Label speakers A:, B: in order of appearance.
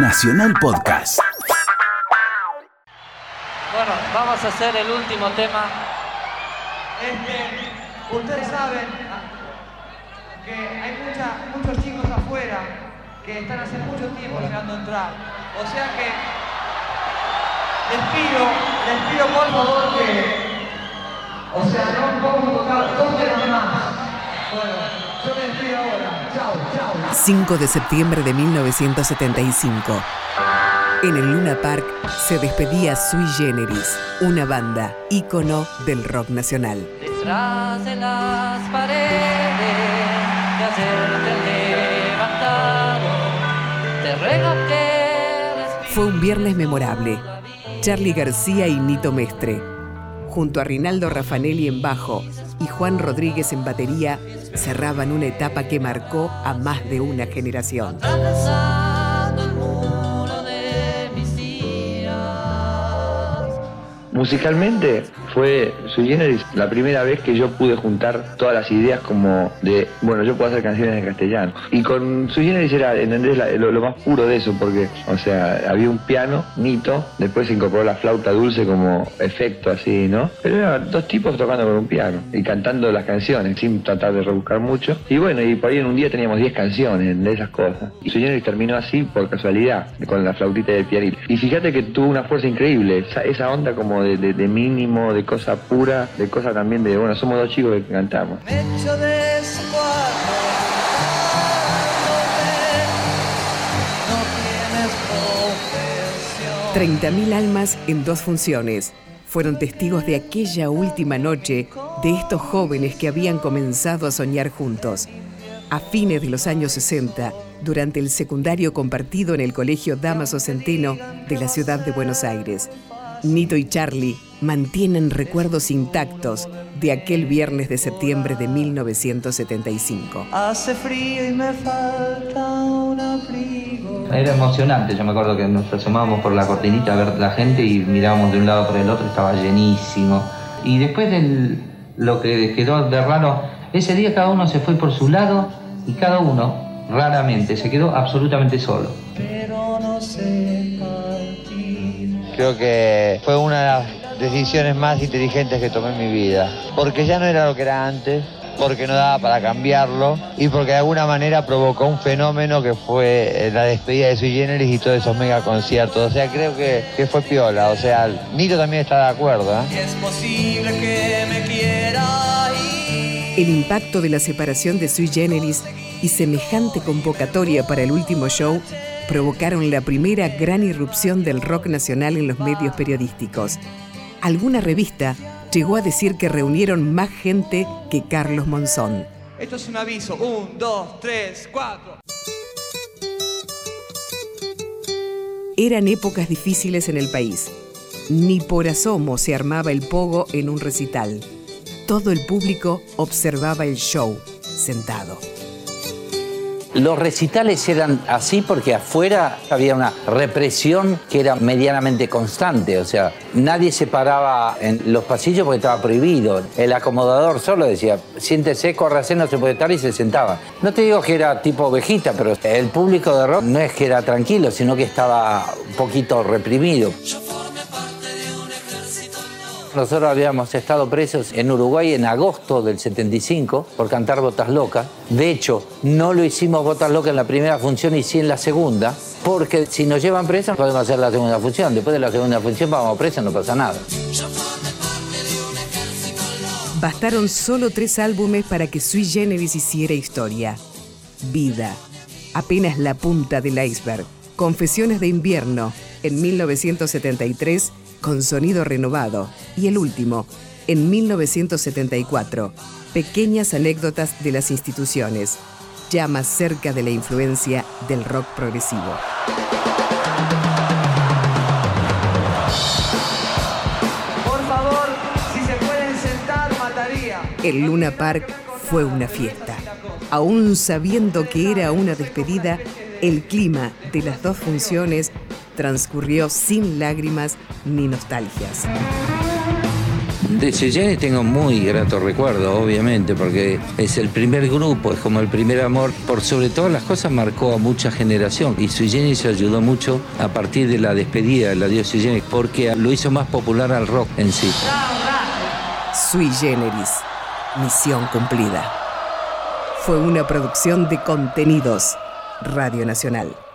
A: Nacional Podcast.
B: Bueno, vamos a hacer el último tema.
C: Este, ustedes saben que hay muchos chicos afuera que están hace mucho tiempo llegando a entrar. O sea que les pido, les pido por favor que, o sea, no a tocar dos temas más. Bueno, yo me despido ahora. Chao, chao.
D: 5 de septiembre de 1975. En el Luna Park se despedía Sui Generis, una banda ícono del rock nacional.
B: Detrás de las paredes de hacerte levantado, te ruego que
D: Fue un viernes memorable. Charlie García y Nito Mestre, junto a Rinaldo Raffanelli en bajo y Juan Rodríguez en batería, cerraban una etapa que marcó a más de una generación.
B: atravesando el muro de mis días.
E: Musicalmente fue Sui Generis la primera vez que yo pude juntar todas las ideas como de, bueno, yo puedo hacer canciones en castellano. Y con Sui Generis era, ¿entendés? Lo, más puro de eso, porque, o sea, había un piano, Nito, después se incorporó la flauta dulce como efecto así, ¿no? Pero eran dos tipos tocando con un piano y cantando las canciones sin tratar de rebuscar mucho. Y bueno, y por ahí en un día teníamos 10 canciones de esas cosas. Y Sui Generis terminó así por casualidad, con la flautita y el pianito. Y fíjate que tuvo una fuerza increíble, esa, onda como de, mínimo, cosa pura, de cosa también de, bueno, somos dos chicos que cantamos.
C: De profesión.
D: 30.000 almas en dos funciones. Fueron testigos de aquella última noche de estos jóvenes que habían comenzado a soñar juntos. A fines de los años 60, durante el secundario compartido en el Colegio Damaso Centeno de la ciudad de Buenos Aires. Nito y Charlie mantienen recuerdos intactos de aquel viernes de septiembre de 1975.
C: Hace frío y me falta un abrigo.
F: Era emocionante, yo me acuerdo que nos asomábamos por la cortinita a ver la gente y mirábamos de un lado para el otro, estaba llenísimo. Y después de lo que quedó de raro, ese día cada uno se fue por su lado y cada uno, raramente, se quedó absolutamente solo.
C: Pero no sé partir.
G: Creo que fue una de las decisiones más inteligentes que tomé en mi vida. Porque ya no era lo que era antes, porque no daba para cambiarlo y porque de alguna manera provocó un fenómeno que fue eh, la despedida de Sui Generis y todos esos mega conciertos. O sea, creo que, que fue piola. O sea, Nito también está de acuerdo. ¿eh?
C: Es posible que me quiera ir.
D: El impacto de la separación de Sui Generis y semejante convocatoria para el último show provocaron la primera gran irrupción del rock nacional en los medios periodísticos. Alguna revista llegó a decir que reunieron más gente que Carlos Monzón.
C: Esto es un aviso. Un, dos, tres, cuatro.
D: Eran épocas difíciles en el país. Ni por asomo se armaba el pogo en un recital. Todo el público observaba el show, sentado.
H: Los recitales eran así porque afuera había una represión que era medianamente constante, o sea, nadie se paraba en los pasillos porque estaba prohibido. El acomodador solo decía, siéntese, córrase, no se puede estar y se sentaba. No te digo que era tipo ovejita, pero el público de rock no es que era tranquilo, sino que estaba un poquito reprimido. Nosotros habíamos estado presos en Uruguay en agosto del 75 por cantar Botas Locas. De hecho, no lo hicimos Botas Locas en la primera función y sí en la segunda, porque si nos llevan presos podemos hacer la segunda función. Después de la segunda función vamos presos, no pasa nada.
D: Bastaron solo tres álbumes para que Sui Generis hiciera historia. Vida, apenas la punta del iceberg. Confesiones de invierno, en 1973, con sonido renovado. Y el último, en 1974, pequeñas anécdotas de las instituciones, ya más cerca de la influencia del rock progresivo.
C: Por favor, si se pueden sentar, mataría.
D: El Luna Park fue una fiesta. Aún sabiendo que era una despedida, el clima de las dos funciones transcurrió sin lágrimas ni nostalgias.
H: De Generis tengo muy grato recuerdo, obviamente, porque es el primer grupo, es como el primer amor. Por sobre todas las cosas marcó a mucha generación y Sui Generis ayudó mucho a partir de la despedida del adiós Sui Generis, porque lo hizo más popular al rock en sí.
D: Sui Generis. Misión cumplida. Fue una producción de contenidos. Radio Nacional.